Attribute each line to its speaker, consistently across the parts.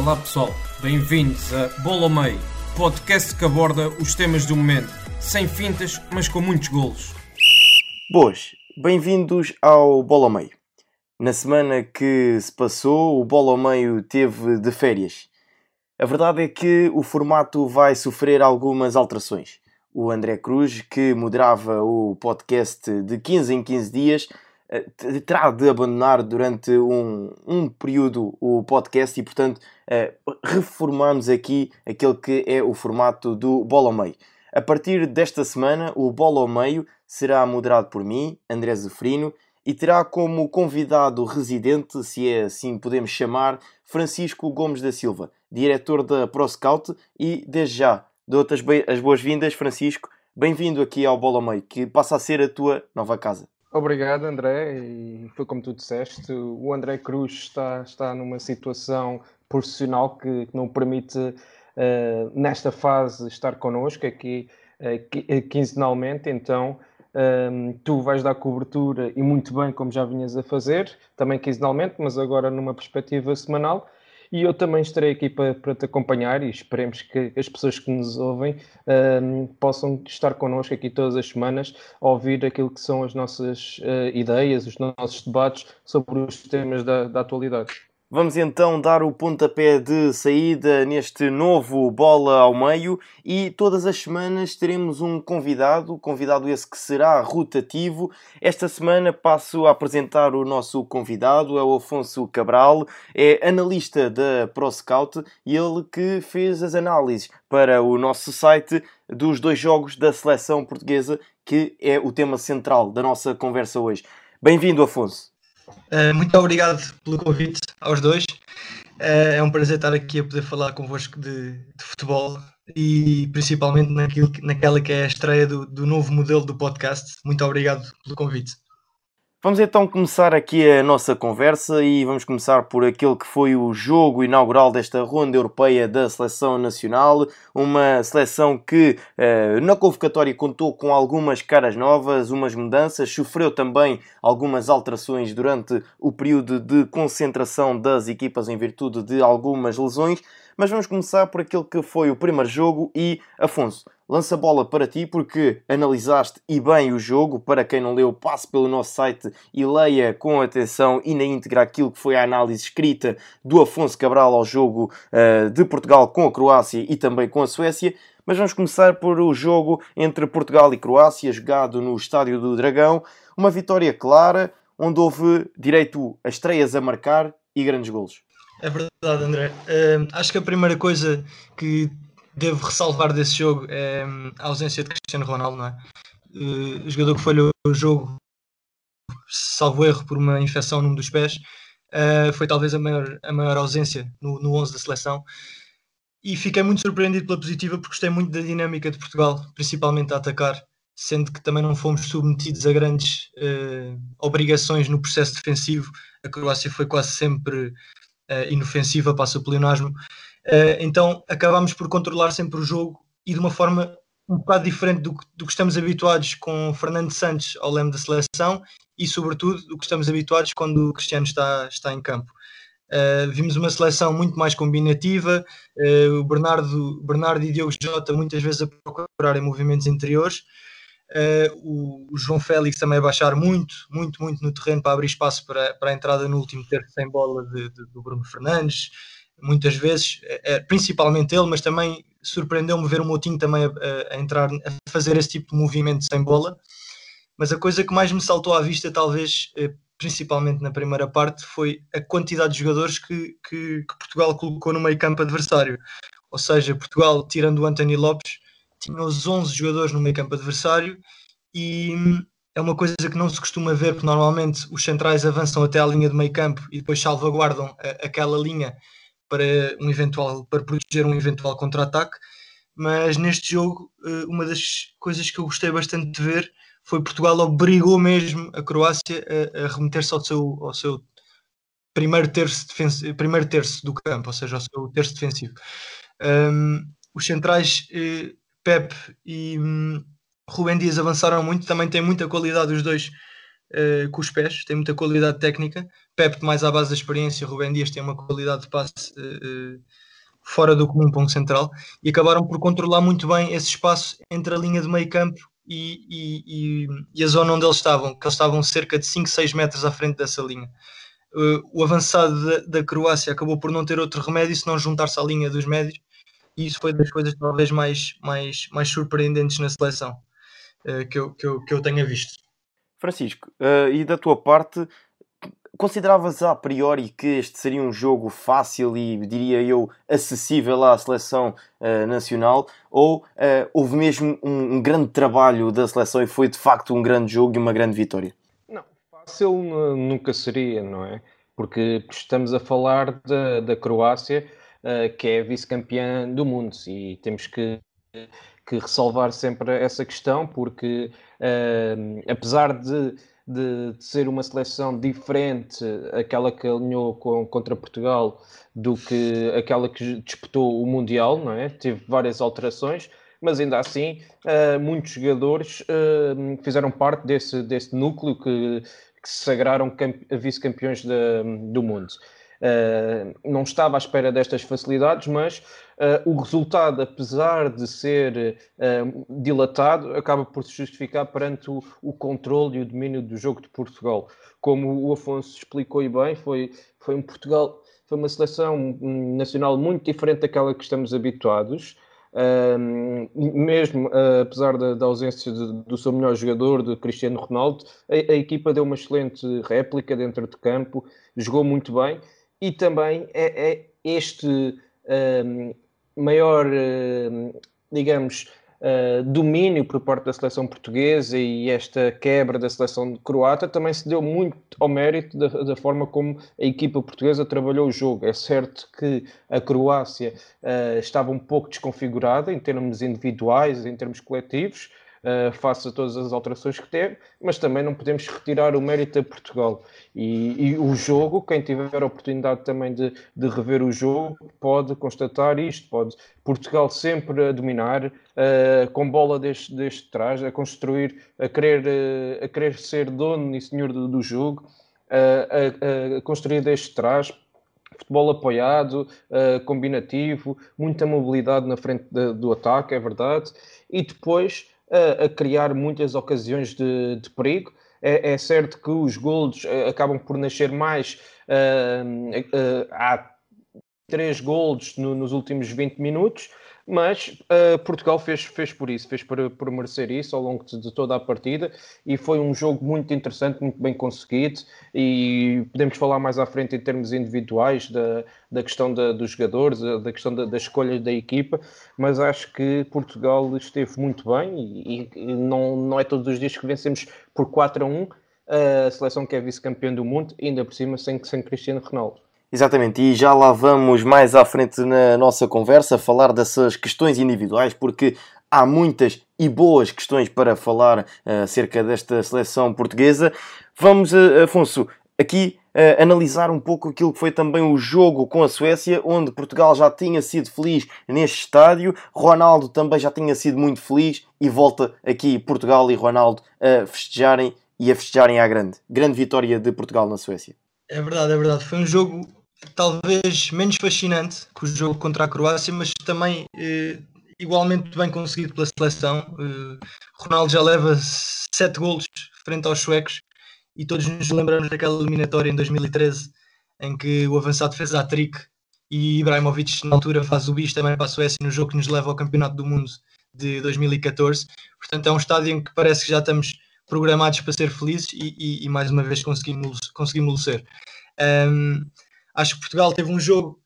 Speaker 1: Olá pessoal, bem-vindos a Bola ao Meio, podcast que aborda os temas do momento, sem fintas, mas com muitos golos.
Speaker 2: Boas, bem-vindos ao Bola ao Meio. Na semana que se passou, o Bola ao Meio teve de férias. A verdade é que o formato vai sofrer algumas alterações. O André Cruz, que moderava o podcast de 15 em 15 dias, terá de abandonar durante um, um período o podcast e, portanto, eh, reformamos aqui aquele que é o formato do Bola ao Meio. A partir desta semana, o Bola ao Meio será moderado por mim, André Zefrino, e terá como convidado residente, se é assim podemos chamar, Francisco Gomes da Silva, diretor da ProScout, e desde já dou-te as boas-vindas, Francisco. Bem-vindo aqui ao Bola ao Meio, que passa a ser a tua nova casa.
Speaker 3: Obrigado, André. E foi como tu disseste, o André Cruz está, está numa situação profissional que, que não permite, uh, nesta fase, estar connosco aqui uh, quinzenalmente. Então, um, tu vais dar cobertura e muito bem, como já vinhas a fazer, também quinzenalmente, mas agora numa perspectiva semanal. E eu também estarei aqui para, para te acompanhar e esperemos que as pessoas que nos ouvem um, possam estar connosco aqui todas as semanas ouvir aquilo que são as nossas uh, ideias, os nossos debates sobre os temas da, da atualidade.
Speaker 2: Vamos então dar o pontapé de saída neste novo Bola ao Meio e todas as semanas teremos um convidado, convidado esse que será rotativo. Esta semana passo a apresentar o nosso convidado, é o Afonso Cabral, é analista da ProScout e ele que fez as análises para o nosso site dos dois jogos da seleção portuguesa, que é o tema central da nossa conversa hoje. Bem-vindo, Afonso.
Speaker 4: Uh, muito obrigado pelo convite aos dois. Uh, é um prazer estar aqui a poder falar convosco de, de futebol e principalmente naquilo, naquela que é a estreia do, do novo modelo do podcast. Muito obrigado pelo convite.
Speaker 2: Vamos então começar aqui a nossa conversa e vamos começar por aquele que foi o jogo inaugural desta ronda europeia da seleção nacional. Uma seleção que eh, na convocatória contou com algumas caras novas, umas mudanças, sofreu também algumas alterações durante o período de concentração das equipas em virtude de algumas lesões. Mas vamos começar por aquele que foi o primeiro jogo e, Afonso, lança a bola para ti porque analisaste e bem o jogo. Para quem não leu, passe pelo nosso site e leia com atenção e na íntegra aquilo que foi a análise escrita do Afonso Cabral ao jogo uh, de Portugal com a Croácia e também com a Suécia. Mas vamos começar por o jogo entre Portugal e Croácia, jogado no Estádio do Dragão. Uma vitória clara, onde houve direito a estreias a marcar e grandes golos.
Speaker 4: É verdade, André. Uh, acho que a primeira coisa que devo ressalvar desse jogo é a ausência de Cristiano Ronaldo, não é? Uh, o jogador que falhou o jogo, salvo erro, por uma infecção num dos pés, uh, foi talvez a maior, a maior ausência no, no 11 da seleção. E fiquei muito surpreendido pela positiva porque gostei muito da dinâmica de Portugal, principalmente a atacar, sendo que também não fomos submetidos a grandes uh, obrigações no processo defensivo. A Croácia foi quase sempre inofensiva, passa o pleonasmo. Uh, então acabamos por controlar sempre o jogo e de uma forma um bocado diferente do, do que estamos habituados com Fernando Santos ao leme da seleção e, sobretudo, do que estamos habituados quando o Cristiano está, está em campo. Uh, vimos uma seleção muito mais combinativa, uh, o Bernardo, Bernardo e Diogo Jota muitas vezes a procurarem movimentos interiores, Uh, o, o, João Félix também a baixar muito, muito, muito no terreno para abrir espaço para, para a entrada no último terço sem bola de, de, do Bruno Fernandes. Muitas vezes, é, principalmente ele, mas também surpreendeu-me ver o Moutinho também a, a, entrar, a fazer esse tipo de movimento sem bola. Mas a coisa que mais me saltou à vista, talvez, eh, principalmente na primeira parte, foi a quantidade de jogadores que, que, que Portugal colocou no meio campo adversário. Ou seja, Portugal, tirando o Anthony Lopes, tinha os 11 jogadores no meio campo adversário e é uma coisa que não se costuma ver, porque normalmente os centrais avançam até à linha de meio campo e depois salvaguardam a, aquela linha para um eventual para proteger um eventual contra-ataque. Mas neste jogo, uh, uma das coisas que eu gostei bastante de ver foi Portugal obrigou mesmo a Croácia a, a remeter-se ao seu, ao seu primeiro terço, primeiro terço do campo, ou seja, ao seu terço defensivo. Um, os centrais eh, Pep e hum, Rubem Dias avançaram muito, também tem muita qualidade os dois eh, com os pés, tem muita qualidade técnica. Pep mais à base da experiência, Rubem Dias tem uma qualidade de passe eh, fora do comum um central e acabaram por controlar muito bem esse espaço entre a linha de meio campo e, e, e, e, a zona onde eles estavam, que eles estavam cerca de 5, 6 metros à frente dessa linha. Uh, o avançado da, da, Croácia acabou por não ter outro remédio senão juntar-se à linha dos médios, e isso foi das coisas talvez mais, mais, mais surpreendentes na seleção uh, que, eu, que, eu, que eu tenha visto.
Speaker 2: Francisco, uh, e da tua parte, consideravas a priori que este seria um jogo fácil e, diria eu, acessível à seleção uh, nacional? Ou uh, houve mesmo um, um, grande trabalho da seleção e foi de facto um grande jogo e uma grande vitória?
Speaker 3: Não, fácil nunca seria, não é? Porque estamos a falar da, da Croácia, uh, que é vice-campeã do mundo, e temos que, que ressalvar sempre essa questão, porque apesar de de, de, ser uma seleção diferente, aquela que alinhou com, contra Portugal, do que aquela que disputou o Mundial, não é? Teve várias alterações, mas ainda assim, uh, muitos jogadores uh, fizeram parte desse, desse núcleo que, que se sagraram vice-campeões do mundo. Uh, não estava à espera destas facilidades, mas uh, o resultado, apesar de ser uh, dilatado, acaba por se justificar perante o, o controle e o domínio do jogo de Portugal. Como o Afonso explicou bem, foi, foi um Portugal, foi uma seleção nacional muito diferente daquela que estamos habituados. mesmo uh, apesar da, da ausência de, do seu melhor jogador, de Cristiano Ronaldo, a, a, equipa deu uma excelente réplica dentro de campo, jogou muito bem e também é, é este um, maior, um, digamos, uh, domínio por parte da seleção portuguesa e esta quebra da seleção croata também se deu muito ao mérito da, da, forma como a equipa portuguesa trabalhou o jogo. É certo que a Croácia uh, estava um pouco desconfigurada em termos individuais, em termos coletivos, uh, face a todas as alterações que teve, mas também não podemos retirar o mérito a Portugal. E, e o jogo, quem tiver a oportunidade também de, de, rever o jogo, pode constatar isto: pode Portugal sempre a dominar, uh, com bola deste, deste trás, a construir, a querer, uh, a querer ser dono e senhor do, do jogo, a, a, construir deste trás futebol apoiado, uh, combinativo, muita mobilidade na frente de, do ataque, é verdade, e depois a, criar muitas ocasiões de, de perigo. É, é, certo que os gols eh, acabam por nascer mais. Uh, uh, há três gols no, nos últimos 20 minutos, mas uh, Portugal fez, fez por isso, fez por, por merecer isso ao longo de, de, toda a partida e foi um jogo muito interessante, muito bem conseguido e podemos falar mais à frente em termos individuais da, da questão da, dos jogadores, da questão da, da, escolha da equipa, mas acho que Portugal esteve muito bem e, e não, não é todos os dias que vencemos por 4 a 1 a seleção que é vice-campeã do mundo, ainda por cima sem, sem Cristiano Ronaldo.
Speaker 2: Exatamente, e já lá vamos mais à frente na nossa conversa falar dessas questões individuais, porque há muitas e boas questões para falar uh, acerca desta seleção portuguesa. Vamos, uh, Afonso, aqui uh, analisar um pouco aquilo que foi também o jogo com a Suécia, onde Portugal já tinha sido feliz neste estádio, Ronaldo também já tinha sido muito feliz e volta aqui Portugal e Ronaldo a festejarem e a festejarem à grande. Grande vitória de Portugal na Suécia.
Speaker 4: É verdade, é verdade. Foi um jogo talvez menos fascinante que o jogo contra a Croácia, mas também eh, igualmente bem conseguido pela seleção. Eh, Ronaldo já leva sete golos frente aos suecos e todos nos lembramos daquela eliminatória em 2013 em que o avançado fez a trick e Ibrahimovic na altura faz o bis também para a Suécia no jogo que nos leva ao Campeonato do Mundo de 2014. Portanto, é um estádio em que parece que já estamos programados para ser felizes e, e, e mais uma vez conseguimos, conseguimos ser. Um, Acho que Portugal teve um jogo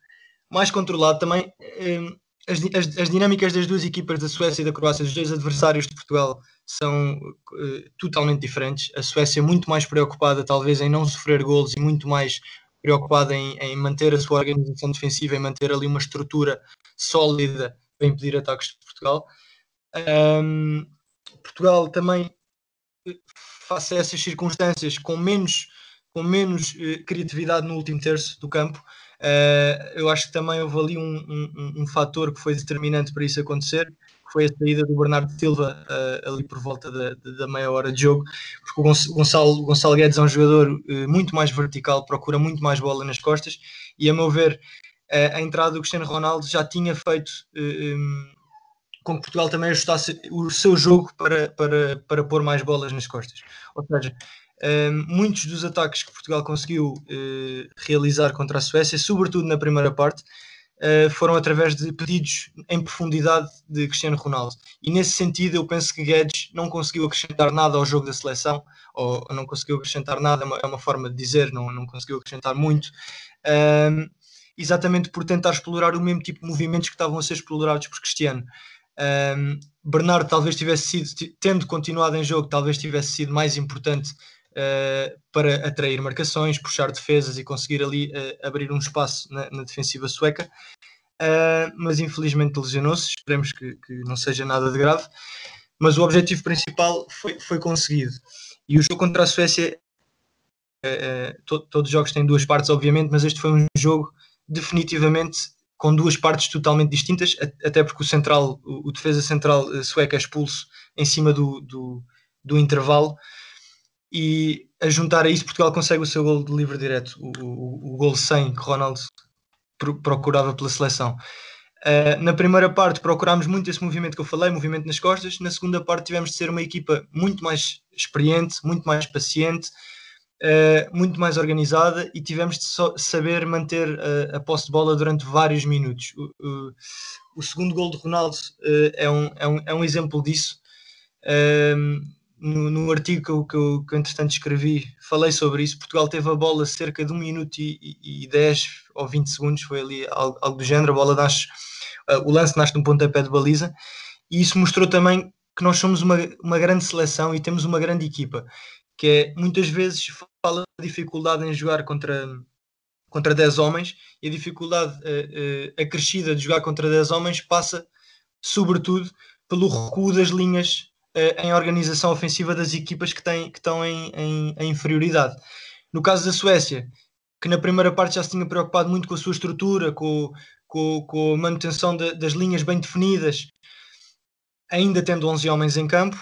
Speaker 4: mais controlado também. Hum, as, as, as, dinâmicas das duas equipas, da Suécia e da Croácia, os dois adversários de Portugal, são uh, totalmente diferentes. A Suécia muito mais preocupada, talvez, em não sofrer golos e muito mais preocupado em, em, manter a sua organização defensiva, em manter ali uma estrutura sólida para impedir ataques de Portugal. Um, Portugal também, face a essas circunstâncias, com menos, com menos uh, criatividade no último terço do campo, uh, eu acho que também houve ali um, um, um fator que foi determinante para isso acontecer, foi a saída do Bernardo Silva uh, ali por volta da, da, meia hora de jogo, porque o Gonçalo, Gonçalo Guedes é um jogador uh, muito mais vertical, procura muito mais bola nas costas, e a meu ver, uh, a entrada do Cristiano Ronaldo já tinha feito um, com que Portugal também ajustasse o seu jogo para, para, para pôr mais bolas nas costas. Ou seja, muitos dos ataques que Portugal conseguiu realizar contra a Suécia, sobretudo na primeira parte, uh, foram através de pedidos em profundidade de Cristiano Ronaldo. E nesse sentido, eu penso que Guedes não conseguiu acrescentar nada ao jogo da seleção, ou não conseguiu acrescentar nada, é uma, é forma de dizer, não, não conseguiu acrescentar muito. Um, exatamente por tentar explorar o mesmo tipo de movimentos que estavam a ser explorados por Cristiano. Um, Bernardo talvez tivesse sido, tendo continuado em jogo, talvez tivesse sido mais importante uh, para atrair marcações, puxar defesas e conseguir ali uh, abrir um espaço na, na defensiva sueca. Uh, mas infelizmente lesionou-se. Esperemos que, que, não seja nada de grave. Mas o objetivo principal foi, foi conseguido. E o jogo contra a Suécia, to, todos os jogos têm duas partes, obviamente, mas este foi um jogo definitivamente com duas partes totalmente distintas, até porque o central, o, defesa central sueco é expulso em cima do, do, do intervalo e a juntar a isso Portugal consegue o seu gol de livre direto, o, o, o gol 100 que Ronaldo procurava pela seleção. Uh, na primeira parte procurámos muito esse movimento que eu falei, movimento nas costas. Na segunda parte tivemos de ser uma equipa muito mais experiente, muito mais paciente, uh, muito mais organizada e tivemos de so saber manter uh, a posse de bola durante vários minutos. O, o segundo gol de Ronaldo é um, é, um, é um exemplo disso no, no artigo que eu, que, eu, que eu entretanto escrevi, falei sobre isso. Portugal teve a bola cerca de 1 minuto e, e, e 10 ou 20 segundos, foi ali algo, algo do género. A bola nasce, uh, o lance nasce num pontapé de baliza, e isso mostrou também que nós somos uma, uma grande seleção e temos uma grande equipa. Que é muitas vezes fala da dificuldade em jogar contra, contra 10 homens e a dificuldade uh, uh, acrescida de jogar contra 10 homens passa, sobretudo, pelo recuo das linhas em organização ofensiva das equipas que, têm, que estão em, em, em, inferioridade. No caso da Suécia, que na primeira parte já se tinha preocupado muito com a sua estrutura, com, com, com a manutenção de, das linhas bem definidas, ainda tendo 11 homens em campo,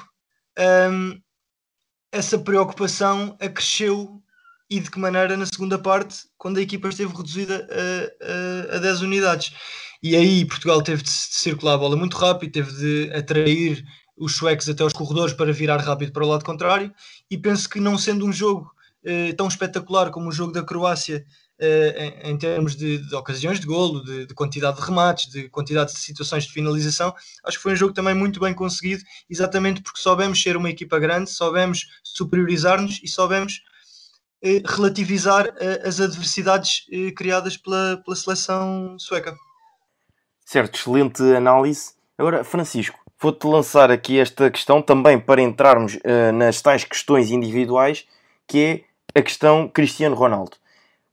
Speaker 4: um, ehm, essa preocupação acresceu e de que maneira na segunda parte, quando a equipa esteve reduzida a, a, a 10 unidades. E aí Portugal teve de circular a bola muito rápido, teve de atrair os suecos até os corredores para virar rápido para o lado contrário e penso que não sendo um jogo eh, tão espetacular como o jogo da Croácia eh, em, em, termos de, de, ocasiões de golo, de, de, quantidade de remates, de quantidade de situações de finalização, acho que foi um jogo também muito bem conseguido, exatamente porque soubemos ser uma equipa grande, soubemos superiorizar-nos e soubemos eh, relativizar eh, as adversidades eh, criadas pela, pela seleção sueca.
Speaker 2: Certo, excelente análise. Agora, Francisco, vou-te lançar aqui esta questão também para entrarmos uh, nas tais questões individuais, que é a questão Cristiano Ronaldo.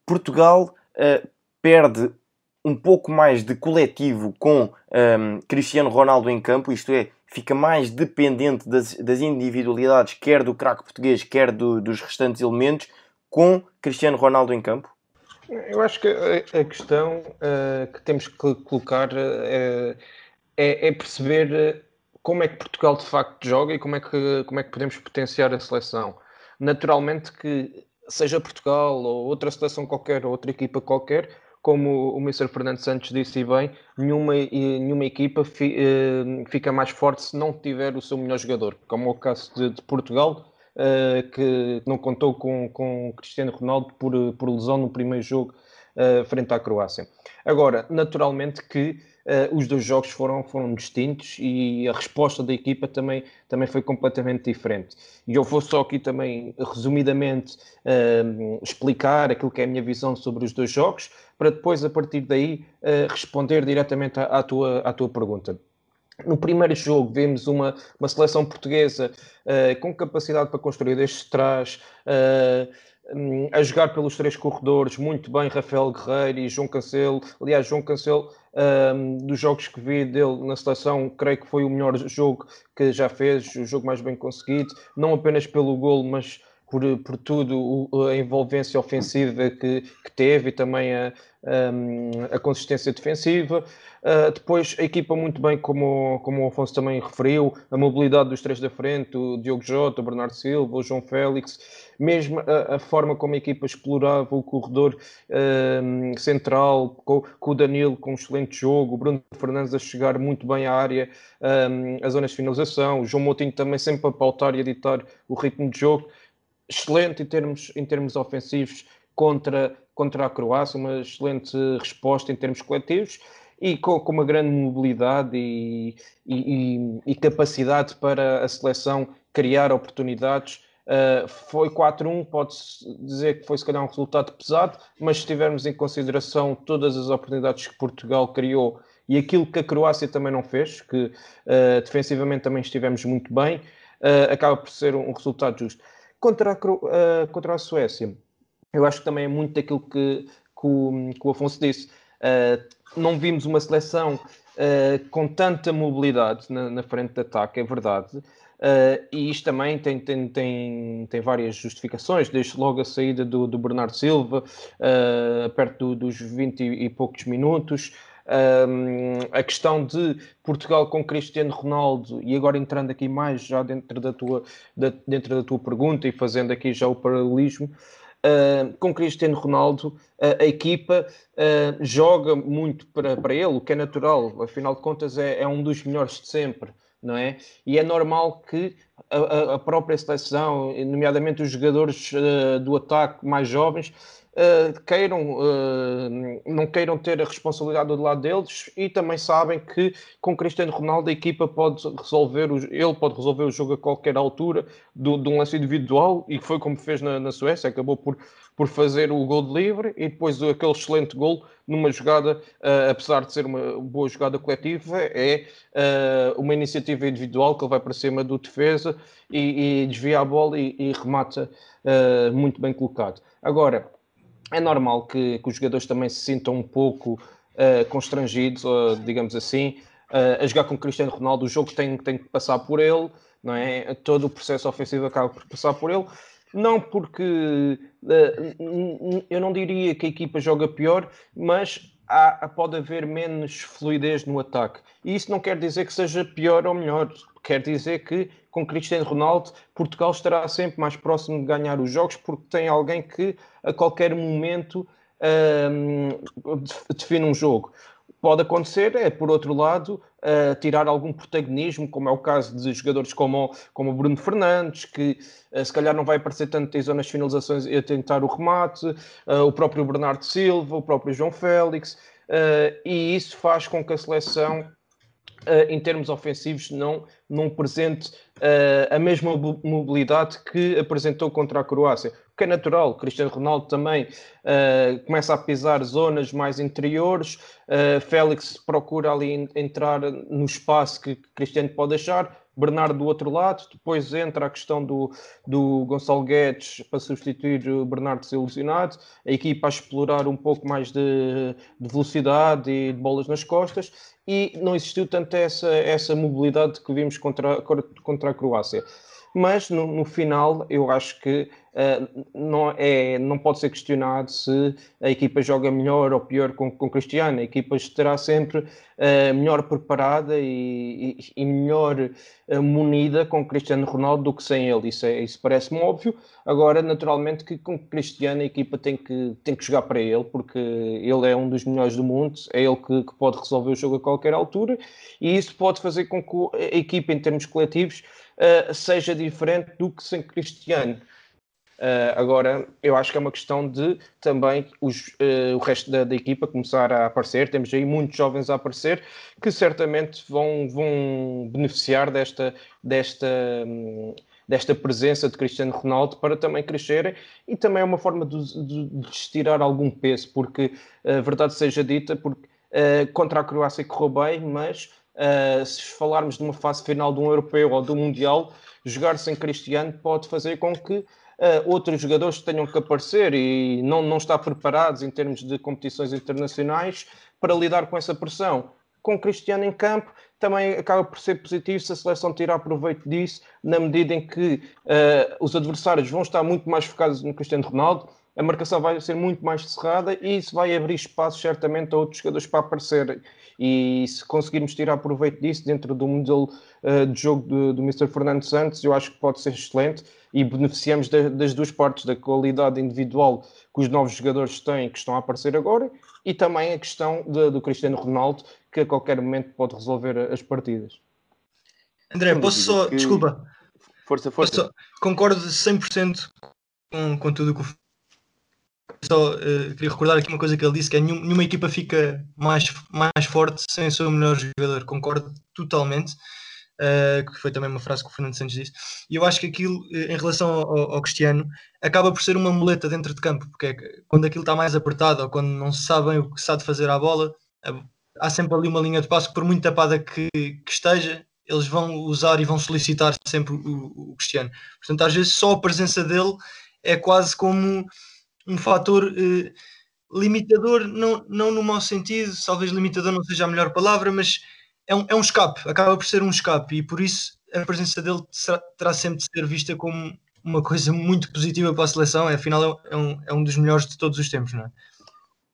Speaker 2: Portugal uh, perde um pouco mais de coletivo com um, ehm, Cristiano Ronaldo em campo, isto é, fica mais dependente das, das individualidades, quer do craque português, quer do, dos restantes elementos, com Cristiano Ronaldo em campo?
Speaker 3: Eu acho que a, questão uh, que temos que colocar uh, é, é, perceber como é que Portugal de facto joga e como é que, como é que podemos potenciar a seleção. Naturalmente que seja Portugal ou outra seleção qualquer, ou outra equipa qualquer, como o Mr. Fernando Santos disse bem, nenhuma, nenhuma equipa fi, eh, fica mais forte se não tiver o seu melhor jogador, como é o caso de, de Portugal, eh, que não contou com, com Cristiano Ronaldo por, por lesão no primeiro jogo eh, frente à Croácia. Agora, naturalmente que uh, os dois jogos foram, foram distintos e a resposta da equipa também, também foi completamente diferente. E eu vou só aqui também, resumidamente, uh, explicar aquilo que é a minha visão sobre os dois jogos, para depois, a partir daí, uh, responder diretamente à, à, tua, à tua pergunta. No primeiro jogo vimos uma, uma seleção portuguesa uh, com capacidade para construir desde trás, um, a jogar pelos três corredores, muito bem Rafael Guerreiro e João Cancelo. Aliás, João Cancelo, um, dos jogos que vi dele na seleção, creio que foi o melhor jogo que já fez, o jogo mais bem conseguido, não apenas pelo golo, mas por, por tudo, a envolvência ofensiva que, que teve e também a, a, a consistência defensiva. Uh, depois, a equipa muito bem, como, como o Afonso também referiu, a mobilidade dos três da frente, o Diogo Jota, o Bernardo Silva, o João Félix, mesmo a, a forma como a equipa explorava o corredor uh, central, com, com, o Danilo com um excelente jogo, o Bruno Fernandes a chegar muito bem à área, um, as zonas de finalização, o João Moutinho também sempre a pautar e a ditar o ritmo de jogo, excelente em termos, em termos ofensivos contra, contra a Croácia, uma excelente resposta em termos coletivos e com, com uma grande mobilidade e, e, e, capacidade para a seleção criar oportunidades. Uh, foi 4-1, pode-se dizer que foi se calhar um resultado pesado, mas se tivermos em consideração todas as oportunidades que Portugal criou e aquilo que a Croácia também não fez, que uh, defensivamente também estivemos muito bem, uh, acaba por ser um, resultado justo. Contra a, contra a Suécia, eu acho que também é muito daquilo que, que, o, que o Afonso disse. Uh, não vimos uma seleção uh, com tanta mobilidade na, na, frente de ataque, é verdade. Uh, e isto também tem, tem, tem, tem várias justificações, desde logo a saída do, do Bernardo Silva, perto do, dos 20 e poucos minutos. A questão de Portugal com Cristiano Ronaldo, e agora entrando aqui mais já dentro da tua, da, dentro da tua pergunta e fazendo aqui já o paralelismo, Uh, com Cristiano Ronaldo, uh, a equipa uh, joga muito para, para ele, o que é natural, afinal de contas é, é, um dos melhores de sempre, não é? E é normal que a, a própria seleção, nomeadamente os jogadores do ataque mais jovens, Uh, queiram, uh, não queiram ter a responsabilidade do lado deles e também sabem que com Cristiano Ronaldo a equipa pode resolver, o, ele pode resolver o jogo a qualquer altura do, de um lance individual e foi como fez na, na Suécia, acabou por, por fazer o gol de livre e depois aquele excelente gol numa jogada, uh, apesar de ser uma boa jogada coletiva, é uma iniciativa individual que ele vai para cima do defesa e, e desvia a bola e, e remata muito bem colocado. Agora, é normal que, que, os jogadores também se sintam um pouco uh, constrangidos, uh, digamos assim, uh, a jogar com Cristiano Ronaldo. O jogo tem, tem que passar por ele, não é? Todo o processo ofensivo acaba por passar por ele. Não porque eu não diria que a equipa joga pior, mas há, pode haver menos fluidez no ataque. E isso não quer dizer que seja pior ou melhor. Quer dizer que com Cristiano Ronaldo, Portugal estará sempre mais próximo de ganhar os jogos porque tem alguém que a qualquer momento um, define um jogo. Pode acontecer, é por outro lado, uh, tirar algum protagonismo, como é o caso de jogadores como, como o Bruno Fernandes, que uh, se calhar não vai aparecer tanto em zonas de finalizações a tentar o remate, uh, o próprio Bernardo Silva, o próprio João Félix, e isso faz com que a seleção em termos ofensivos, não, não presente a mesma mobilidade que apresentou contra a Croácia. É natural, Cristiano Ronaldo também uh, começa a pisar zonas mais interiores, Félix procura ali entrar no espaço que Cristiano pode deixar, Bernardo do outro lado, depois entra a questão do, do Gonçalo Guedes para substituir o Bernardo desilusionado, a equipa a explorar um pouco mais de, de, velocidade e de bolas nas costas, e não existiu tanto essa, essa mobilidade que vimos contra, contra a Croácia. Mas no, no final eu acho que uh, não, é, não pode ser questionado se a equipa joga melhor ou pior com, com Cristiano. A equipa estará sempre uh, melhor preparada e, e, e melhor uh, munida com Cristiano Ronaldo do que sem ele. Isso, é, isso parece-me óbvio. Agora, naturalmente, que com Cristiano a equipa tem que, tem que jogar para ele, porque ele é um dos melhores do mundo, é ele que, que pode resolver o jogo a qualquer altura, e isso pode fazer com que a equipa, em termos coletivos, seja diferente do que sem Cristiano. Uh, agora, eu acho que é uma questão de também os, uh, o resto da, da, equipa começar a aparecer. Temos aí muitos jovens a aparecer que certamente vão, vão beneficiar desta, desta, um, desta presença de Cristiano Ronaldo para também crescerem e também é uma forma de, de, de estirar algum peso, porque a verdade seja dita, porque uh, contra a Croácia correu bem, mas Uh, se falarmos de uma fase final de um europeu ou um mundial, jogar sem Cristiano pode fazer com que uh, outros jogadores tenham que aparecer e não, não está preparados em termos de competições internacionais para lidar com essa pressão. Com Cristiano em campo, também acaba por ser positivo se a seleção tirar proveito disso, na medida em que uh, os adversários vão estar muito mais focados no Cristiano Ronaldo, a marcação vai ser muito mais cerrada e isso vai abrir espaço certamente a outros jogadores para aparecer. E se conseguirmos tirar proveito disso dentro do modelo uh, de jogo do, do Mr. Fernando Santos, eu acho que pode ser excelente e beneficiamos de, das duas partes, da qualidade individual que os novos jogadores têm, que estão a aparecer agora, e também a questão de, do Cristiano Ronaldo, que a qualquer momento pode resolver as partidas.
Speaker 4: André, posso só. Que... Desculpa.
Speaker 2: Força, força. Só...
Speaker 4: Concordo 100% com, com tudo o que o só uh, queria recordar aqui uma coisa que ele disse, que é nenhum, nenhuma equipa fica mais, mais forte sem o seu melhor jogador. Concordo totalmente, uh, que foi também uma frase que o Fernando Santos disse. E eu acho que aquilo, uh, em relação ao, ao, Cristiano, acaba por ser uma muleta dentro de campo, porque é quando aquilo está mais apertado ou quando não se sabem o que se há de fazer à bola, há sempre ali uma linha de passo por muito tapada que, que esteja, eles vão usar e vão solicitar sempre o, o Cristiano. Portanto, às vezes só a presença dele é quase como um fator eh, limitador, não, não no mau sentido, talvez limitador não seja a melhor palavra, mas é um, é um escape, acaba por ser um escape e por isso a presença dele será, terá sempre de ser vista como uma coisa muito positiva para a seleção, afinal é, é um, é um dos melhores de todos os tempos, não é?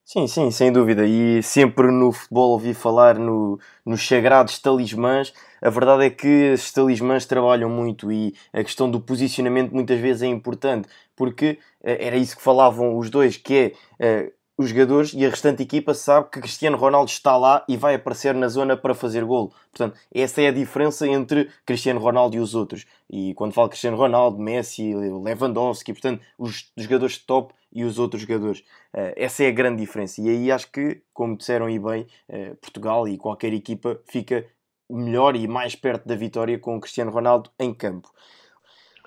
Speaker 2: Sim, sim, sem dúvida. E sempre no futebol ouvi falar no, nos sagrados talismãs. A verdade é que esses talismãs trabalham muito e a questão do posicionamento muitas vezes é importante, porque eh, era isso que falavam os dois, que é uh, os jogadores e a restante equipa sabe que Cristiano Ronaldo está lá e vai aparecer na zona para fazer golo. Portanto, essa é a diferença entre Cristiano Ronaldo e os outros. E quando falo Cristiano Ronaldo, Messi, Lewandowski, portanto, os jogadores top e os outros jogadores. Uh, essa é a grande diferença. E aí acho que, como disseram aí bem, uh, Portugal e qualquer equipa fica melhor e mais perto da vitória com o Cristiano Ronaldo em campo.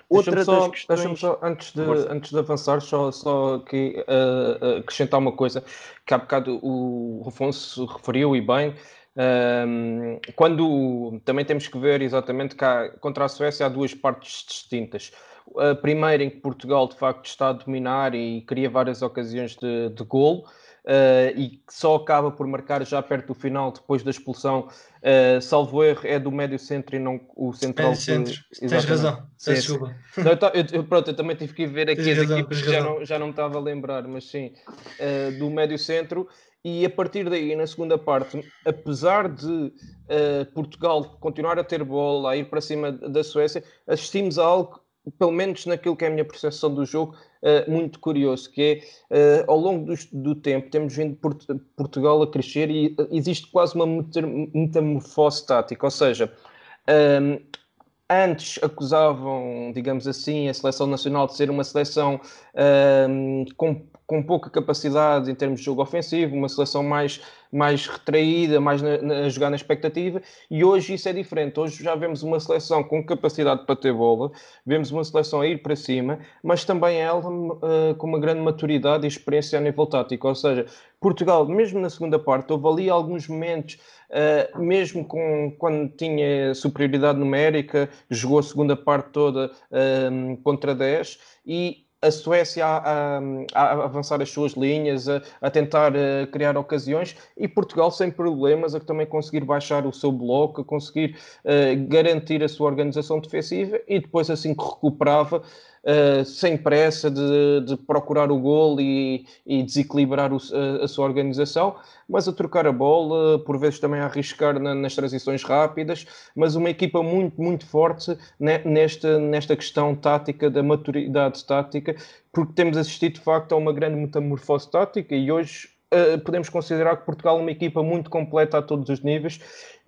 Speaker 3: Outra só, questões... só, antes de, antes de avançar, só, só que, uh, acrescentar uma coisa que há bocado o Afonso referiu e bem. Um, quando também temos que ver exatamente que há, contra a Suécia há duas partes distintas. A primeira em que Portugal de facto está a dominar e cria várias ocasiões de, de golo, uh, e que só acaba por marcar já perto do final, depois da expulsão. Uh, salvo erro, é do médio centro e não o central. É
Speaker 4: centro, que... tens razão, sim, desculpa.
Speaker 3: Não, eu, eu, pronto, eu também tive que ir ver aqui as equipas que já não, já não estava a lembrar, mas sim, uh, do médio centro. E a partir daí, na segunda parte, apesar de uh, Portugal continuar a ter bola, a ir para cima da Suécia, assistimos a algo pelo menos naquilo que é a minha percepção do jogo, uh, muito curioso, que é, uh, ao longo do, do, tempo, temos vindo Port Portugal a crescer e uh, existe quase uma metamorfose tática, ou seja, um, ehm, antes acusavam, digamos assim, a seleção nacional de ser uma seleção um, ehm, com com pouca capacidade em termos de jogo ofensivo, uma seleção mais, mais retraída, mais na, na, jogar na expectativa, e hoje isso é diferente. Hoje já vemos uma seleção com capacidade para ter bola, vemos uma seleção a ir para cima, mas também ela uh, com uma grande maturidade e experiência a nível tático. Ou seja, Portugal, mesmo na segunda parte, houve ali alguns momentos, uh, mesmo com, quando tinha superioridade numérica, jogou a segunda parte toda uh, contra 10 e a Suécia a, a, a, avançar as suas linhas, a, a tentar uh, criar ocasiões e Portugal sem problemas a também conseguir baixar o seu bloco, a conseguir uh, garantir a sua organização defensiva e depois assim que recuperava uh, sem pressa de, de, procurar o gol e, e desequilibrar o, a, a, sua organização, mas a trocar a bola, por vezes também a arriscar na, nas transições rápidas, mas uma equipa muito, muito forte nesta, nesta questão tática, da maturidade tática, porque temos assistido de facto a uma grande metamorfose tática e hoje Uh, podemos considerar que Portugal é uma equipa muito completa a todos os níveis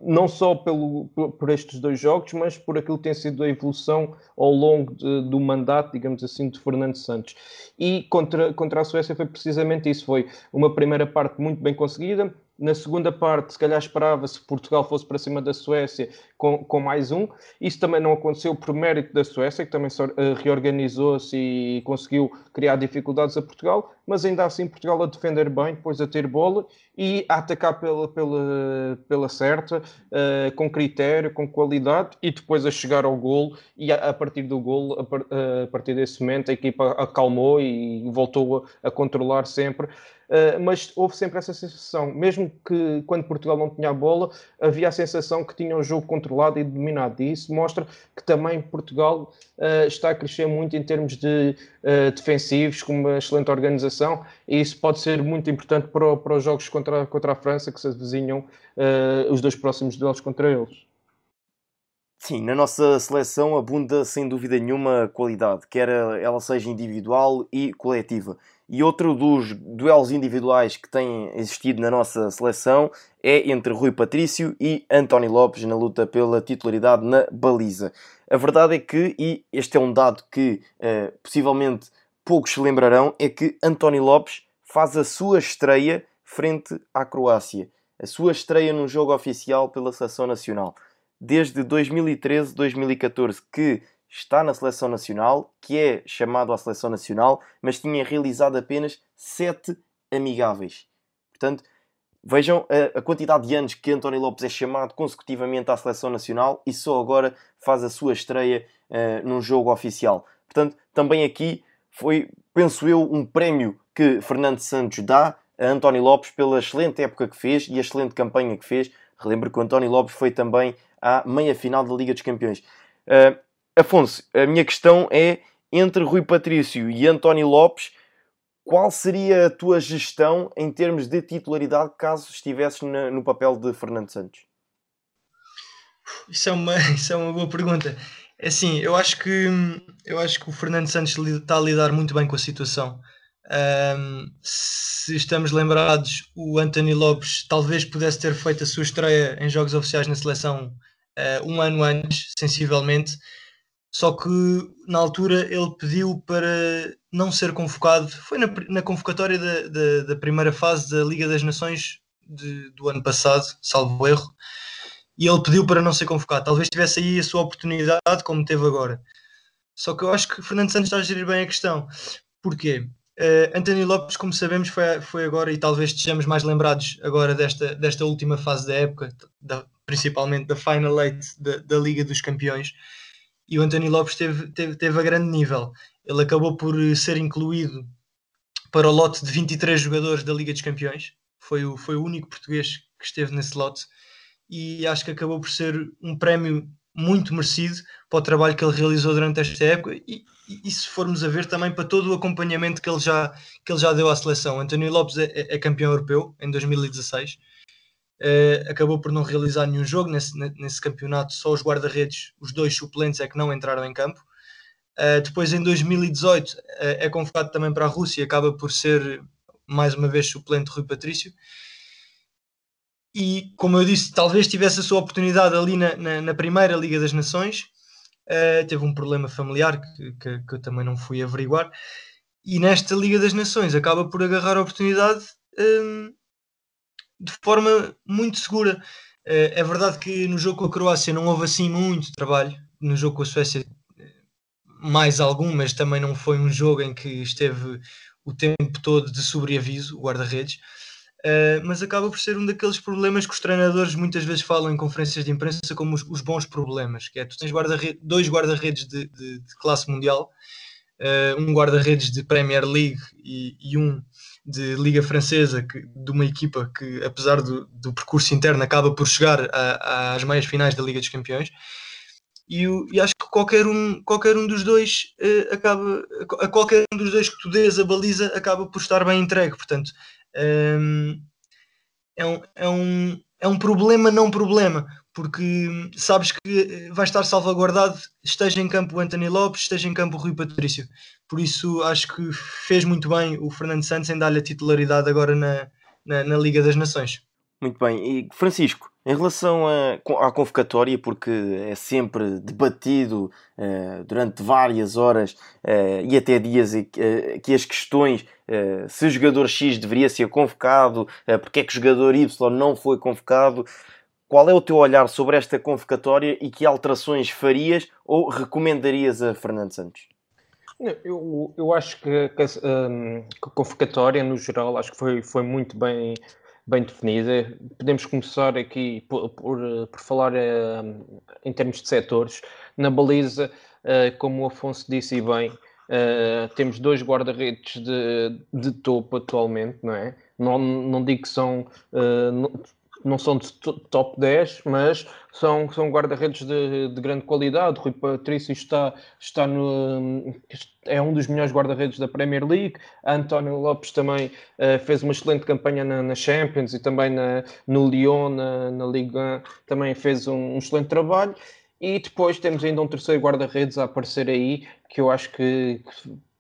Speaker 3: não só pelo, por estes dois jogos, mas por aquilo que tem sido a evolução ao longo de, do mandato, digamos assim, de Fernando Santos. E contra, contra a Suécia foi precisamente isso: foi uma primeira parte muito bem conseguida. Na segunda parte, se calhar esperava-se que Portugal fosse para cima da Suécia com, com mais um. Isso também não aconteceu por mérito da Suécia, que também uh, reorganizou-se e conseguiu criar dificuldades a Portugal, mas ainda assim Portugal a defender bem, depois a ter bola e a atacar pela, pela, pela certa, uh, com critério, com qualidade e depois a chegar ao golo. E a, a partir do golo, a, a, partir desse momento, a equipa acalmou e voltou a, a controlar sempre. Uh, mas houve sempre essa sensação, mesmo que quando Portugal não tinha a bola, havia a sensação que tinha o jogo controlado e dominado. E isso mostra que também Portugal uh, está a crescer muito em termos de uh, defensivos, com uma excelente organização, e isso pode ser muito importante para, para os jogos contra, contra a França, que se avizinham os dois próximos duelos contra eles.
Speaker 2: Sim, na nossa seleção abunda sem dúvida nenhuma qualidade, quer ela seja individual e coletiva. E outro dos duelos individuais que têm existido na nossa seleção é entre Rui Patrício e António Lopes na luta pela titularidade na baliza. A verdade é que, e este é um dado que uh, possivelmente poucos se lembrarão, é que António Lopes faz a sua estreia frente à Croácia. A sua estreia num jogo oficial pela seleção nacional. Desde 2013-2014 que está na seleção nacional, que é chamado à seleção nacional, mas tinha realizado apenas sete amigáveis. Portanto, vejam a, a, quantidade de anos que António Lopes é chamado consecutivamente à seleção nacional e só agora faz a sua estreia uh, num jogo oficial. Portanto, também aqui foi, penso eu, um prémio que Fernando Santos dá a António Lopes pela excelente época que fez e a excelente campanha que fez. Relembro que o António Lopes foi também à meia final da Liga dos Campeões. Uh, Afonso, a minha questão é entre Rui Patrício e António Lopes, qual seria a tua gestão em termos de titularidade caso estivesses no papel de Fernando Santos?
Speaker 4: Isso é uma, isso é uma boa pergunta. É assim, eu acho que eu acho que o Fernando Santos está a lidar muito bem com a situação. Um, se estamos lembrados, o António Lopes talvez pudesse ter feito a sua estreia em jogos oficiais na seleção uh, um ano antes, sensivelmente, só que na altura ele pediu para não ser convocado. Foi na, na convocatória da, da, da, primeira fase da Liga das Nações de, do ano passado, salvo erro, e ele pediu para não ser convocado. Talvez tivesse aí a sua oportunidade, como teve agora. Só que eu acho que Fernando Santos está a gerir bem a questão. Porquê? Uh, António Lopes, como sabemos, foi, foi agora, e talvez estejamos mais lembrados agora desta, desta última fase da época, da, principalmente da Final Eight da, da Liga dos Campeões e o António Lopes teve, teve, teve a grande nível. Ele acabou por ser incluído para o lote de 23 jogadores da Liga dos Campeões. Foi o, foi o único português que esteve nesse lote e acho que acabou por ser um prémio muito merecido para o trabalho que ele realizou durante esta época e, e, e, se formos a ver também para todo o acompanhamento que ele já, que ele já deu à seleção. António Lopes é, é, é campeão europeu em 2016 Uh, acabou por não realizar nenhum jogo nesse, nesse campeonato, só os guarda-redes, os dois suplentes é que não entraram em campo. Uh, depois, em 2018, uh, eh, é convocado também para a Rússia, acaba por ser mais uma vez suplente Rui Patrício. E, como eu disse, talvez tivesse a sua oportunidade ali na, na, na primeira Liga das Nações. teve um problema familiar que, que, que, eu também não fui averiguar. E nesta Liga das Nações acaba por agarrar a oportunidade. Um, de forma muito segura. Eh, é verdade que no jogo com a Croácia não houve assim muito trabalho, no jogo com a Suécia mais algum, mas também não foi um jogo em que esteve o tempo todo de sobreaviso, o guarda-redes. Uh, mas acaba por ser um daqueles problemas que os treinadores muitas vezes falam em conferências de imprensa como os, os bons problemas, que é tu tens guarda dois guarda-redes de, de, de, classe mundial, um guarda-redes de Premier League e, e um de Liga Francesa, que, de uma equipa que, apesar do, do percurso interno, acaba por chegar a, às meias finais da Liga dos Campeões. E, e, acho que qualquer um, qualquer um dos dois uh, acaba, a qualquer um dos dois que tu dês a baliza acaba por estar bem entregue. Portanto, um, ehm, é, um, é, um, é um problema, não problema, porque sabes que eh, vai estar salvaguardado, esteja em campo o Anthony Lopes, esteja em campo o Rui Patrício. Por isso acho que fez muito bem o Fernando Santos em dar-lhe a titularidade agora na, na, na, Liga das Nações.
Speaker 2: Muito bem. E Francisco, em relação a, à convocatória, porque é sempre debatido uh, durante várias horas uh, e até dias uh, que as questões se o jogador X deveria ser convocado, porque é que o jogador Y não foi convocado. Qual é o teu olhar sobre esta convocatória e que alterações farias ou recomendarias a Fernando Santos?
Speaker 3: Eu, eu acho que, que, um, que a convocatória, no geral, acho que foi, foi muito bem, bem definida. Podemos começar aqui por, por, por falar uh, em termos de setores. Na baliza, uh, como o Afonso disse bem, uh, temos dois guarda-redes de, de topo atualmente, não é? Não, não digo que são não são de top 10, mas são, são guarda-redes de, de, grande qualidade. Rui Patrício está, está no, é um dos melhores guarda-redes da Premier League. António Lopes também uh, fez uma excelente campanha na, na, Champions e também na, no Lyon, na, na Ligue 1, também fez um, um excelente trabalho. E depois temos ainda um terceiro guarda-redes a aparecer aí, que eu acho que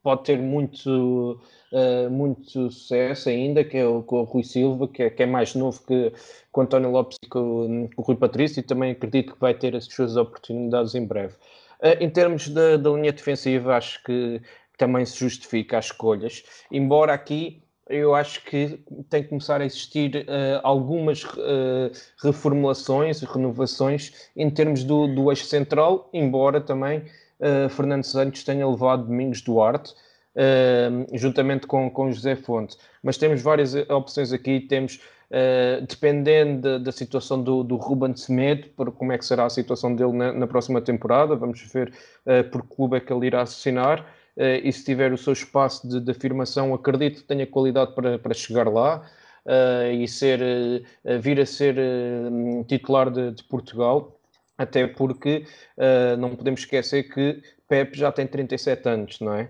Speaker 3: pode ter muito uh, muito sucesso ainda, que é o, o Rui Silva, que é, que é mais novo que, que o António Lopes e com, o Rui Patrício, e também acredito que vai ter as suas oportunidades em breve. Uh, em termos da, da linha defensiva, acho que também se justifica as escolhas, embora aqui eu acho que tem que começar a existir uh, algumas reformulações, renovações em termos do, do eixo central, embora também uh, Fernando Santos tenha levado Domingos Duarte, uh, juntamente com, com José Fonte. Mas temos várias opções aqui, temos, uh, dependendo da, da, situação do, do Ruben Semedo, por como é que será a situação dele na, na próxima temporada, vamos ver por que clube é que ele irá assinar. E se tiver o seu espaço de, de afirmação, acredito que tenha qualidade para, para chegar lá. Uh, e ser, uh, vir a ser uh, titular de, de, Portugal, até porque não podemos esquecer que Pepe já tem 37 anos, não é?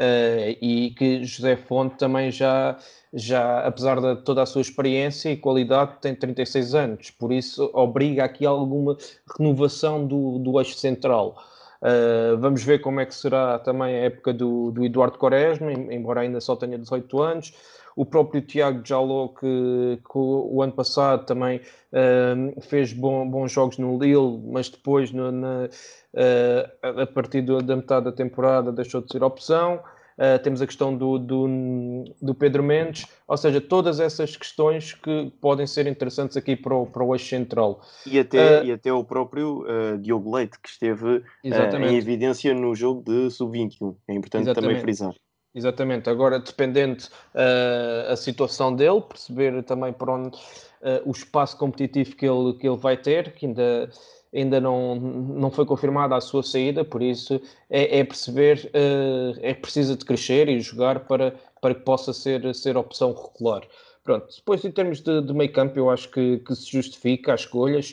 Speaker 3: uh, e que José Fonte também já, já, apesar de toda a sua experiência e qualidade, tem 36 anos, por isso obriga aqui alguma renovação do, do eixo central. Uh, vamos ver como é que será também a época do, do Eduardo Quaresma, embora ainda só tenha 18 anos o próprio Tiago Jaló, que, que, o ano passado também uh, fez bom, bons jogos no Lille, mas depois no, na, uh, a partir do, da metade da temporada deixou de ser opção. Uh, temos a questão do, do, do, Pedro Mendes, ou seja, todas essas questões que podem ser interessantes aqui para o, para o eixo central.
Speaker 2: E até, uh, e até o próprio uh, Diogo Leite, que esteve em evidência no jogo de sub-21. É importante exatamente. também frisar.
Speaker 3: Exatamente, agora dependente uh, a situação dele, perceber também por onde uh, o espaço competitivo que ele, que ele vai ter, que ainda, ainda não, não foi confirmada a sua saída, por isso é, é perceber, uh, é preciso de crescer e jogar para, para que possa ser, ser opção regular. Pronto, depois em termos de, de meio campo eu acho que, que se justifica as escolhas,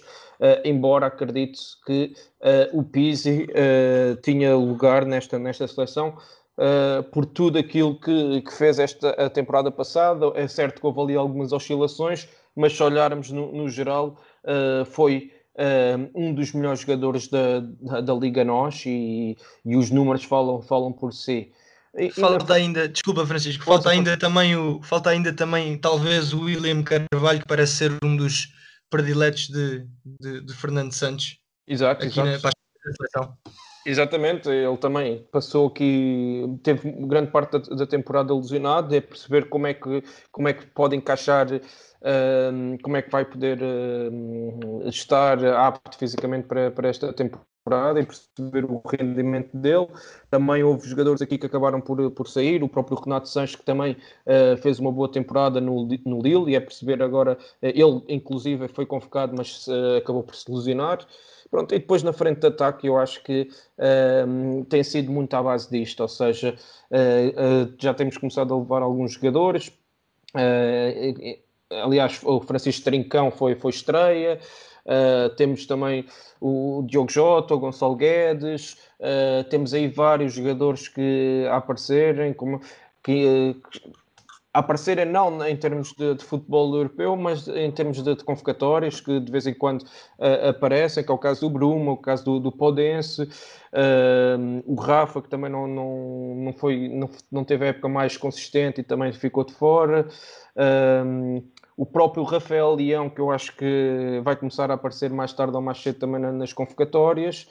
Speaker 3: embora acredite que o Pizzi tinha lugar nesta, nesta seleção, uh, por tudo aquilo que, que, fez esta a temporada passada. É certo que houve ali algumas oscilações, mas se olharmos no, no geral, uh, foi uh, um dos melhores jogadores da, da, da Liga NOS e, e, os números falam, falam por si.
Speaker 4: E, falta ainda, desculpa Francisco, falta ainda também o, falta ainda também talvez o William Carvalho que parece ser um dos prediletos de, de, de Fernando Santos.
Speaker 3: Exato, aqui exato. Na, para a seleção. Exatamente, ele também passou aqui, teve grande parte da, da temporada ilusionado, é perceber como é que, como é que pode encaixar, uh, como é que vai poder uh, estar apto fisicamente para, para esta temporada e perceber o rendimento dele. Também houve jogadores aqui que acabaram por, por sair, o próprio Renato Sanches que também uh, fez uma boa temporada no, no Lille e é perceber agora, ele inclusive foi convocado, mas acabou por se lesionar. Pronto, e depois na frente de ataque eu acho que uh, tem sido muito à base disto, ou seja, uh, uh, já temos começado a levar alguns jogadores, aliás o Francisco Trincão foi, foi estreia, temos também o Diogo Jota, o Gonçalo Guedes, temos aí vários jogadores que a aparecerem, como, que, aparecerem não em termos de, de, futebol europeu, mas em termos de, de, convocatórias que de vez em quando uh, aparecem, que é o caso do Bruma, o caso do, do Podense, uh, o Rafa, que também não, não, não, foi, não, não teve a época mais consistente e também ficou de fora. Uh, o próprio Rafael Leão, que eu acho que vai começar a aparecer mais tarde ou mais cedo também nas convocatórias.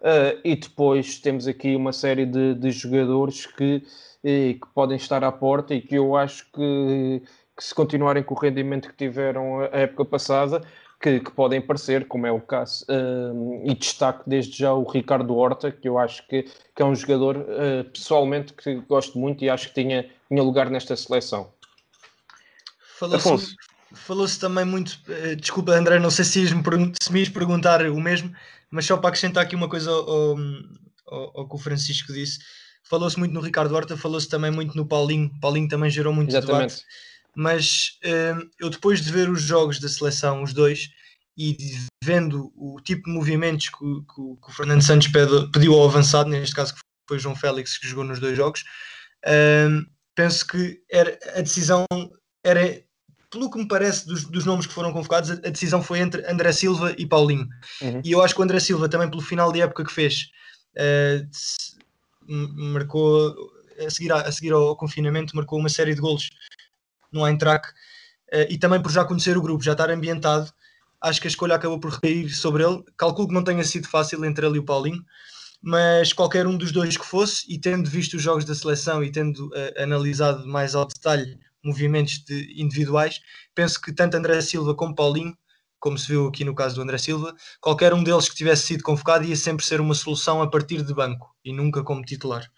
Speaker 3: Uh, e depois temos aqui uma série de, de jogadores que e que podem estar à porta e que eu acho que, que se continuarem com o rendimento que tiveram a época passada, que, que, podem aparecer, como é o caso, uh, e destaco desde já o Ricardo Horta, que eu acho que, que é um jogador uh, pessoalmente que gosto muito e acho que tinha, tinha lugar nesta seleção.
Speaker 4: Falou-se falou-se também muito. Uh, desculpa, André, não sei se, se me ias perguntar o mesmo, mas só para acrescentar aqui uma coisa ao, ao, ao que o Francisco disse. Falou-se muito no Ricardo Horta, falou-se também muito no Paulinho. Paulinho também gerou muito Exatamente. debate. Mas uh, eu, depois de ver os jogos da seleção, os dois, e vendo o tipo de movimentos que, que, que o Fernando Santos pediu ao avançado, neste caso que foi João Félix que jogou nos dois jogos, uh, penso que era, a decisão era pelo que me parece dos, dos nomes que foram convocados, a, a, decisão foi entre André Silva e Paulinho. Uhum. E eu acho que o André Silva, também pelo final de época que fez, uh, marcou a seguir, a, seguir ao confinamento, marcou uma série de golos no Eintracht uh, e também por já conhecer o grupo, já estar ambientado. Acho que a escolha acabou por recair sobre ele. Calculo que não tenha sido fácil entre ele e o Paulinho, mas qualquer um dos dois que fosse, e tendo visto os jogos da seleção e tendo uh, analisado mais ao detalhe movimentos de individuais, penso que tanto André Silva como Paulinho, como se viu aqui no caso do André Silva, qualquer um deles que tivesse sido convocado ia sempre ser uma solução a partir de banco e nunca como titular.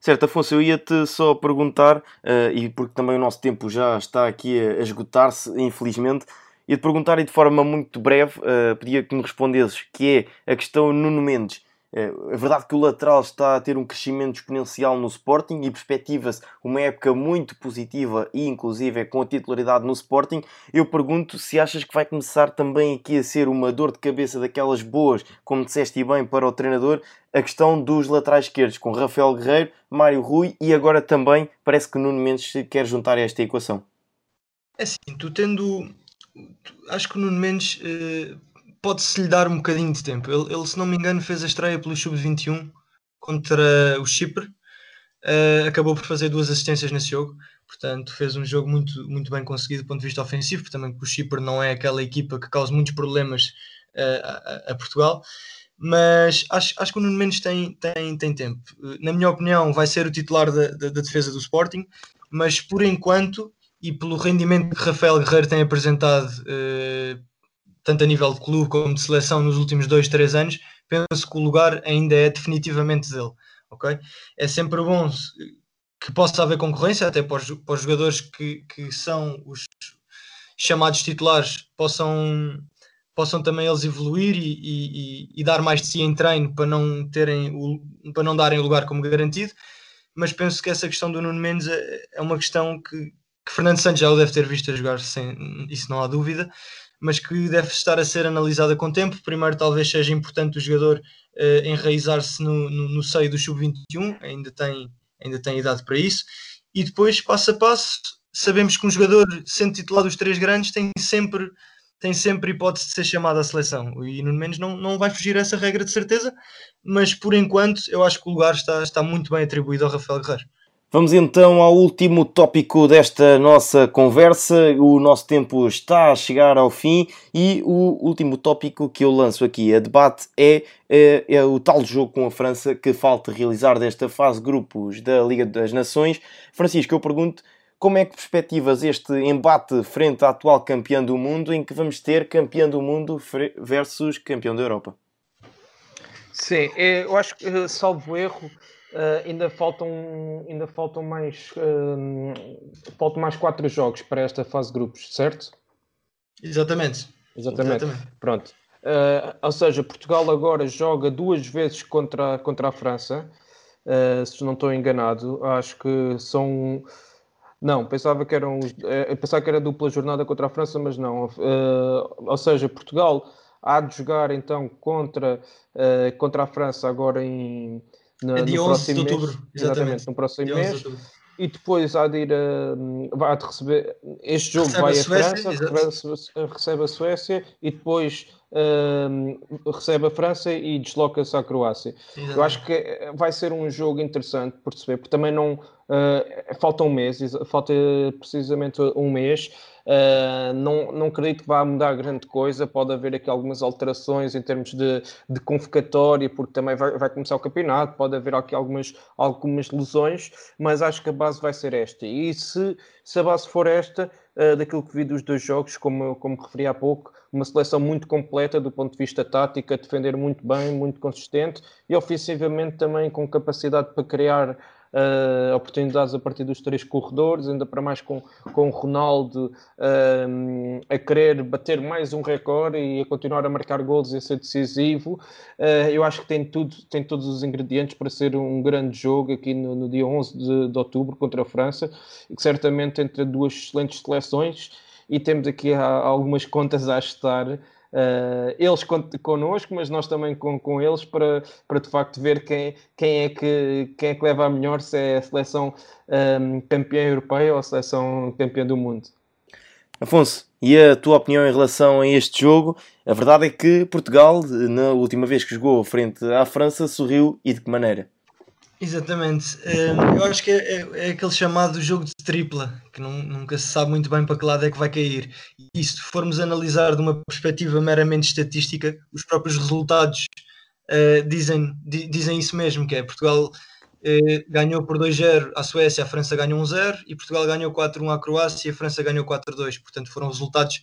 Speaker 2: Certo, Afonso, eu ia-te só perguntar, uh, e porque também o nosso tempo já está aqui a, esgotar-se, infelizmente, ia-te perguntar e de forma muito breve, uh, pedia que me respondesses, que é a questão Nuno Mendes. É, é verdade que o lateral está a ter um crescimento exponencial no Sporting e perspectiva-se uma época muito positiva e inclusive é com a titularidade no Sporting. Eu pergunto se achas que vai começar também aqui a ser uma dor de cabeça daquelas boas, como disseste bem para o treinador, a questão dos laterais esquerdos com Rafael Guerreiro, Mário Rui e agora também parece que Nuno Mendes se quer juntar a esta equação.
Speaker 4: É assim, tu tendo. Acho que o Nuno Mendes eh, pode-se lhe dar um bocadinho de tempo. Ele, ele, se não me engano, fez a estreia pelo Sub-21 contra o Chipre. Uh, acabou por fazer duas assistências nesse jogo. Portanto, fez um jogo muito, muito bem conseguido do ponto de vista ofensivo, porque também o Chipre não é aquela equipa que causa muitos problemas uh, a, a, Portugal. Mas acho, acho que o Nuno Mendes tem, tem, tem tempo. Na minha opinião, vai ser o titular da, da, da defesa do Sporting, mas por enquanto, e pelo rendimento que Rafael Guerreiro tem apresentado uh, tanto a nível de clube como de seleção nos últimos dois, três anos, penso que o lugar ainda é definitivamente dele. ok? É sempre bom que possa haver concorrência, até para os, para os jogadores que, que são os chamados titulares possam, possam também eles evoluir e, e, e, dar mais de si em treino para não, terem o, para não darem o lugar como garantido. Mas penso que essa questão do Nuno Mendes é, é uma questão que, que Fernando Santos já o deve ter visto a jogar, sem, isso não há dúvida mas que deve estar a ser analisada com tempo. Primeiro, talvez seja importante o jogador uh, enraizar-se no, no, no, seio do sub-21, ainda tem, ainda tem idade para isso, e depois, passo a passo, sabemos que um jogador, sendo titular dos três grandes, tem sempre, tem sempre hipótese de ser chamado à seleção, e no menos não, não vai fugir a essa regra de certeza, mas por enquanto eu acho que o lugar está, está muito bem atribuído ao Rafael Guerreiro.
Speaker 2: Vamos então ao último tópico desta nossa conversa. O nosso tempo está a chegar ao fim e o último tópico que eu lanço aqui a debate é, é, é o tal jogo com a França que falta realizar desta fase grupos da Liga das Nações. Francisco, eu pergunto como é que perspectivas este embate frente à atual campeã do mundo em que vamos ter campeão do mundo versus campeão da Europa?
Speaker 3: Sim, eu acho que, salvo erro, Uh, ainda faltam ainda faltam mais uh, faltam mais quatro jogos para esta fase de grupos, certo?
Speaker 4: Exatamente.
Speaker 3: Exatamente. Exatamente. Pronto. Uh, ou seja, Portugal agora joga duas vezes contra, contra a França. se não estou enganado, acho que são. Não, pensava que eram. pensava que era dupla jornada contra a França, mas não. ou seja, Portugal há de jogar então contra, contra a França agora em
Speaker 4: no, é de 11 de outubro, mês,
Speaker 3: exatamente. exatamente, no próximo mês. e depois há de ir a, vai de receber este jogo recebe vai a, Suécia, França, recebe, a Suécia e depois uh, recebe a França e desloca-se à Croácia. Exatamente. Eu acho que vai ser um jogo interessante perceber, porque também não uh, falta um mês, falta precisamente um mês. Uh, não, não acredito que vá mudar grande coisa. Pode haver aqui algumas alterações em termos de, de convocatória, porque também vai, vai começar o campeonato. Pode haver aqui algumas, algumas lesões, mas acho que a base vai ser esta. E se, se a base for esta, uh, daquilo que vi dos dois jogos, como, como referi há pouco, uma seleção muito completa do ponto de vista tático, a defender muito bem, muito consistente e ofensivamente também com capacidade para criar uh, oportunidades a partir dos três corredores, ainda para mais com, com o Ronaldo uh, a querer bater mais um recorde e a continuar a marcar gols e a ser decisivo. Uh, eu acho que tem, tudo, tem todos os ingredientes para ser um grande jogo aqui no, no dia 11 de, de outubro contra a França e que certamente entre duas excelentes seleções e temos aqui algumas contas a ajustar Uh, eles con connosco, mas nós também com, com eles para, para de facto ver quem, quem, é que, quem é que leva a melhor, se é a seleção um, campeã europeia ou a seleção campeã do mundo.
Speaker 2: Afonso, e a tua opinião em relação a este jogo? A verdade é que Portugal, na última vez que jogou frente à França, sorriu e de que maneira?
Speaker 4: Exatamente. Um, eu acho que é, é, é, aquele chamado jogo de tripla, que nunca se sabe muito bem para que lado é que vai cair. E se formos analisar de uma perspectiva meramente estatística, os próprios resultados uh, dizem, di, dizem isso mesmo, que é Portugal uh, ganhou por 2-0 à Suécia, a França ganhou 1-0, e Portugal ganhou 4-1 à Croácia e a França ganhou 4-2. Portanto, foram resultados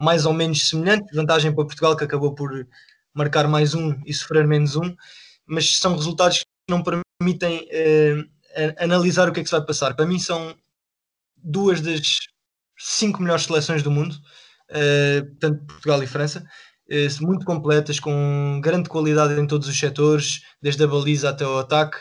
Speaker 4: mais ou menos semelhantes. Vantagem para Portugal, que acabou por marcar mais um e sofrer menos um, mas são resultados que não permitem permitem uh, analisar o que é que se vai passar. Para mim são duas das cinco melhores seleções do mundo, uh, tanto Portugal e França, uh, muito completas, com grande qualidade em todos os setores, desde a baliza até o ataque.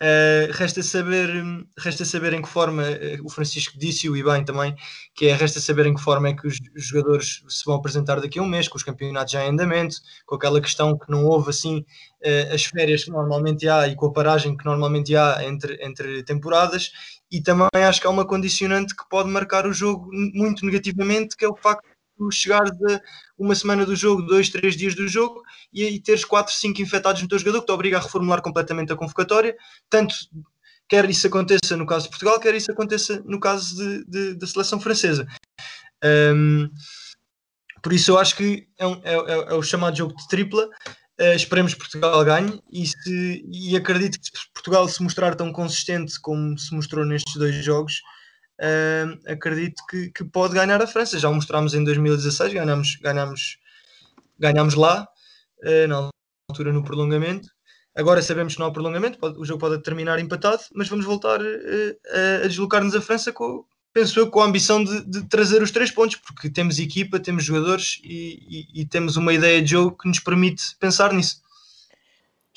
Speaker 4: Uh, resta, saber, resta saber em que forma, uh, o Francisco disse e bem também, que é resta saber em que forma é que os, os, jogadores se vão apresentar daqui a um mês, com os campeonatos já em andamento, com aquela questão que não houve assim uh, as férias que normalmente há e com a paragem que normalmente há entre, entre temporadas, e também acho que há uma condicionante que pode marcar o jogo muito negativamente, que é o facto de chegares a uma semana do jogo, dois, três dias do jogo, e aí teres 4, 5 infectados no teu jogador, que te obriga a reformular completamente a convocatória, tanto quer isso aconteça no caso de Portugal, quer isso aconteça no caso de, de, da seleção francesa. Um, por isso eu acho que é, um, é, é, é o chamado jogo de tripla. Uh, esperemos que Portugal ganhe e, se, e acredito que se Portugal se mostrar tão consistente como se mostrou nestes dois jogos, uh, acredito que, que, pode ganhar a França. Já o mostramos em 2016, ganhamos, ganhamos, ganhamos lá, uh, na altura no prolongamento. Agora sabemos que não há prolongamento, pode, o jogo pode terminar empatado, mas vamos voltar uh, a deslocar-nos a França com, penso eu, com a ambição de, de, trazer os três pontos, porque temos equipa, temos jogadores e, e, e temos uma ideia de jogo que nos permite pensar nisso.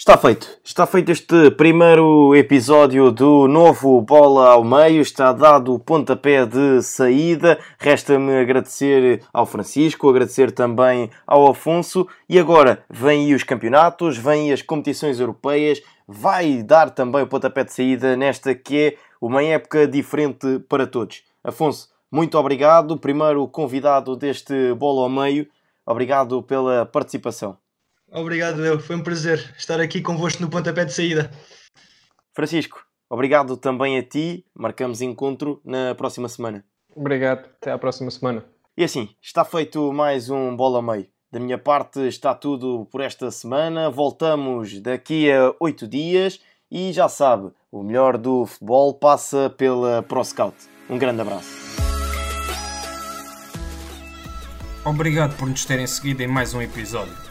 Speaker 2: Está feito. Está feito este primeiro episódio do novo Bola ao Meio. Está dado o pontapé de saída. Resta-me agradecer ao Francisco, agradecer também ao Afonso. E agora vêm aí os campeonatos, vêm as competições europeias. Vai dar também o pontapé de saída nesta que é uma época diferente para todos. Afonso, muito obrigado. Primeiro convidado deste Bola ao Meio. Obrigado pela participação.
Speaker 4: Obrigado, eu. Foi um prazer estar aqui convosco no pontapé de saída.
Speaker 2: Francisco, obrigado também a ti. Marcamos encontro na próxima semana.
Speaker 3: Obrigado. Até à próxima semana.
Speaker 2: E assim, está feito mais um Bola Meio. Da minha parte está tudo por esta semana. Voltamos daqui a oito dias e já sabe, o melhor do futebol passa pela ProScout. Um grande abraço.
Speaker 1: Obrigado por nos terem seguido em mais um episódio.